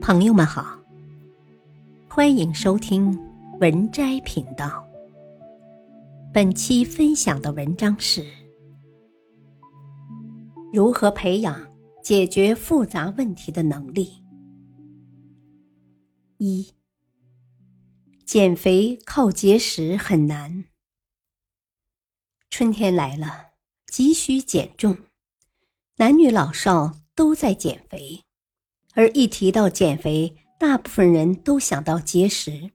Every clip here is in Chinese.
朋友们好，欢迎收听文摘频道。本期分享的文章是：如何培养解决复杂问题的能力。一、减肥靠节食很难。春天来了，急需减重，男女老少都在减肥。而一提到减肥，大部分人都想到节食，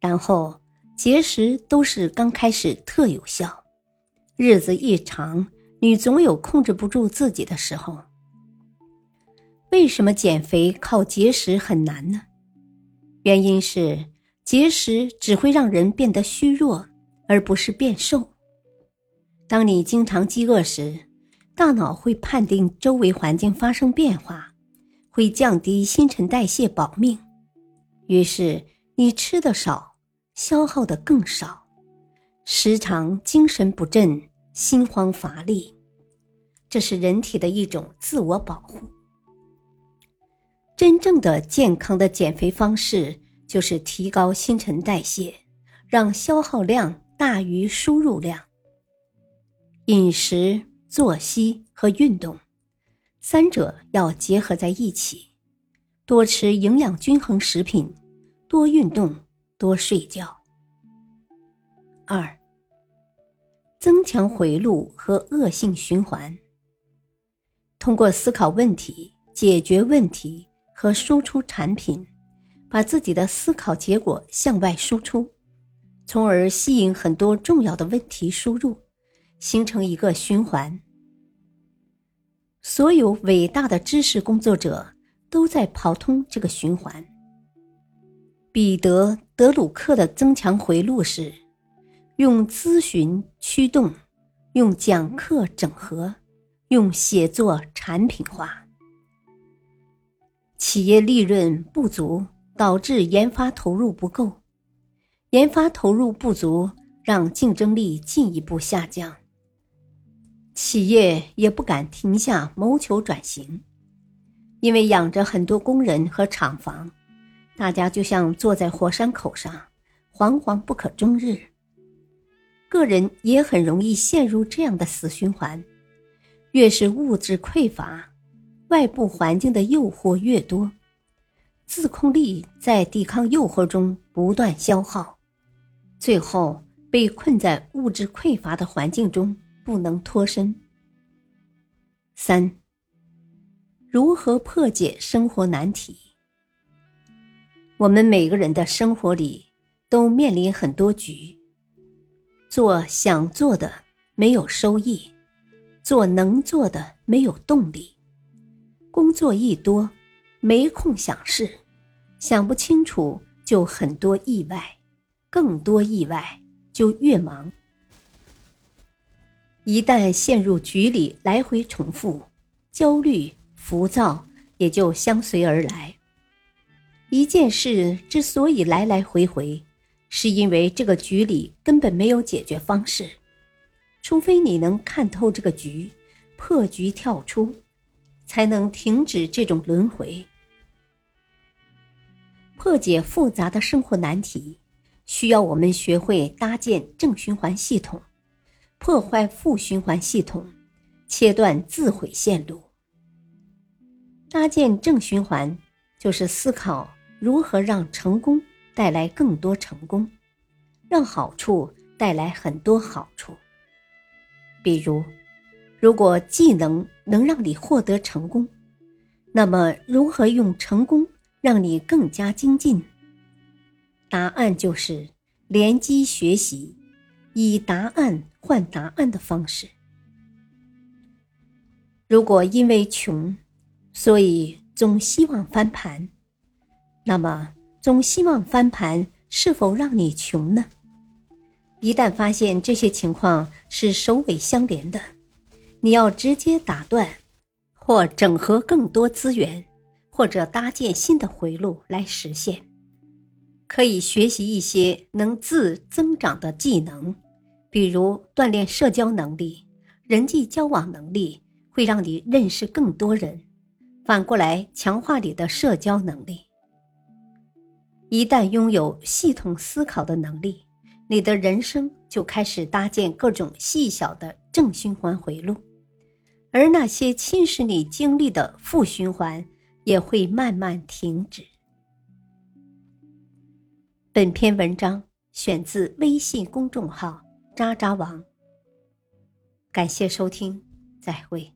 然后节食都是刚开始特有效，日子一长，你总有控制不住自己的时候。为什么减肥靠节食很难呢？原因是节食只会让人变得虚弱，而不是变瘦。当你经常饥饿时，大脑会判定周围环境发生变化。会降低新陈代谢保命，于是你吃的少，消耗的更少，时常精神不振、心慌乏力，这是人体的一种自我保护。真正的健康的减肥方式就是提高新陈代谢，让消耗量大于输入量。饮食、作息和运动。三者要结合在一起，多吃营养均衡食品，多运动，多睡觉。二、增强回路和恶性循环。通过思考问题、解决问题和输出产品，把自己的思考结果向外输出，从而吸引很多重要的问题输入，形成一个循环。所有伟大的知识工作者都在跑通这个循环。彼得·德鲁克的增强回路是：用咨询驱动，用讲课整合，用写作产品化。企业利润不足导致研发投入不够，研发投入不足让竞争力进一步下降。企业也不敢停下谋求转型，因为养着很多工人和厂房，大家就像坐在火山口上，惶惶不可终日。个人也很容易陷入这样的死循环，越是物质匮乏，外部环境的诱惑越多，自控力在抵抗诱惑中不断消耗，最后被困在物质匮乏的环境中。不能脱身。三，如何破解生活难题？我们每个人的生活里都面临很多局，做想做的没有收益，做能做的没有动力，工作一多没空想事，想不清楚就很多意外，更多意外就越忙。一旦陷入局里，来回重复，焦虑、浮躁也就相随而来。一件事之所以来来回回，是因为这个局里根本没有解决方式，除非你能看透这个局，破局跳出，才能停止这种轮回。破解复杂的生活难题，需要我们学会搭建正循环系统。破坏负循环系统，切断自毁线路，搭建正循环，就是思考如何让成功带来更多成功，让好处带来很多好处。比如，如果技能能让你获得成功，那么如何用成功让你更加精进？答案就是联机学习。以答案换答案的方式。如果因为穷，所以总希望翻盘，那么总希望翻盘是否让你穷呢？一旦发现这些情况是首尾相连的，你要直接打断，或整合更多资源，或者搭建新的回路来实现。可以学习一些能自增长的技能。比如锻炼社交能力、人际交往能力，会让你认识更多人，反过来强化你的社交能力。一旦拥有系统思考的能力，你的人生就开始搭建各种细小的正循环回路，而那些侵蚀你精力的负循环也会慢慢停止。本篇文章选自微信公众号“渣渣王”，感谢收听，再会。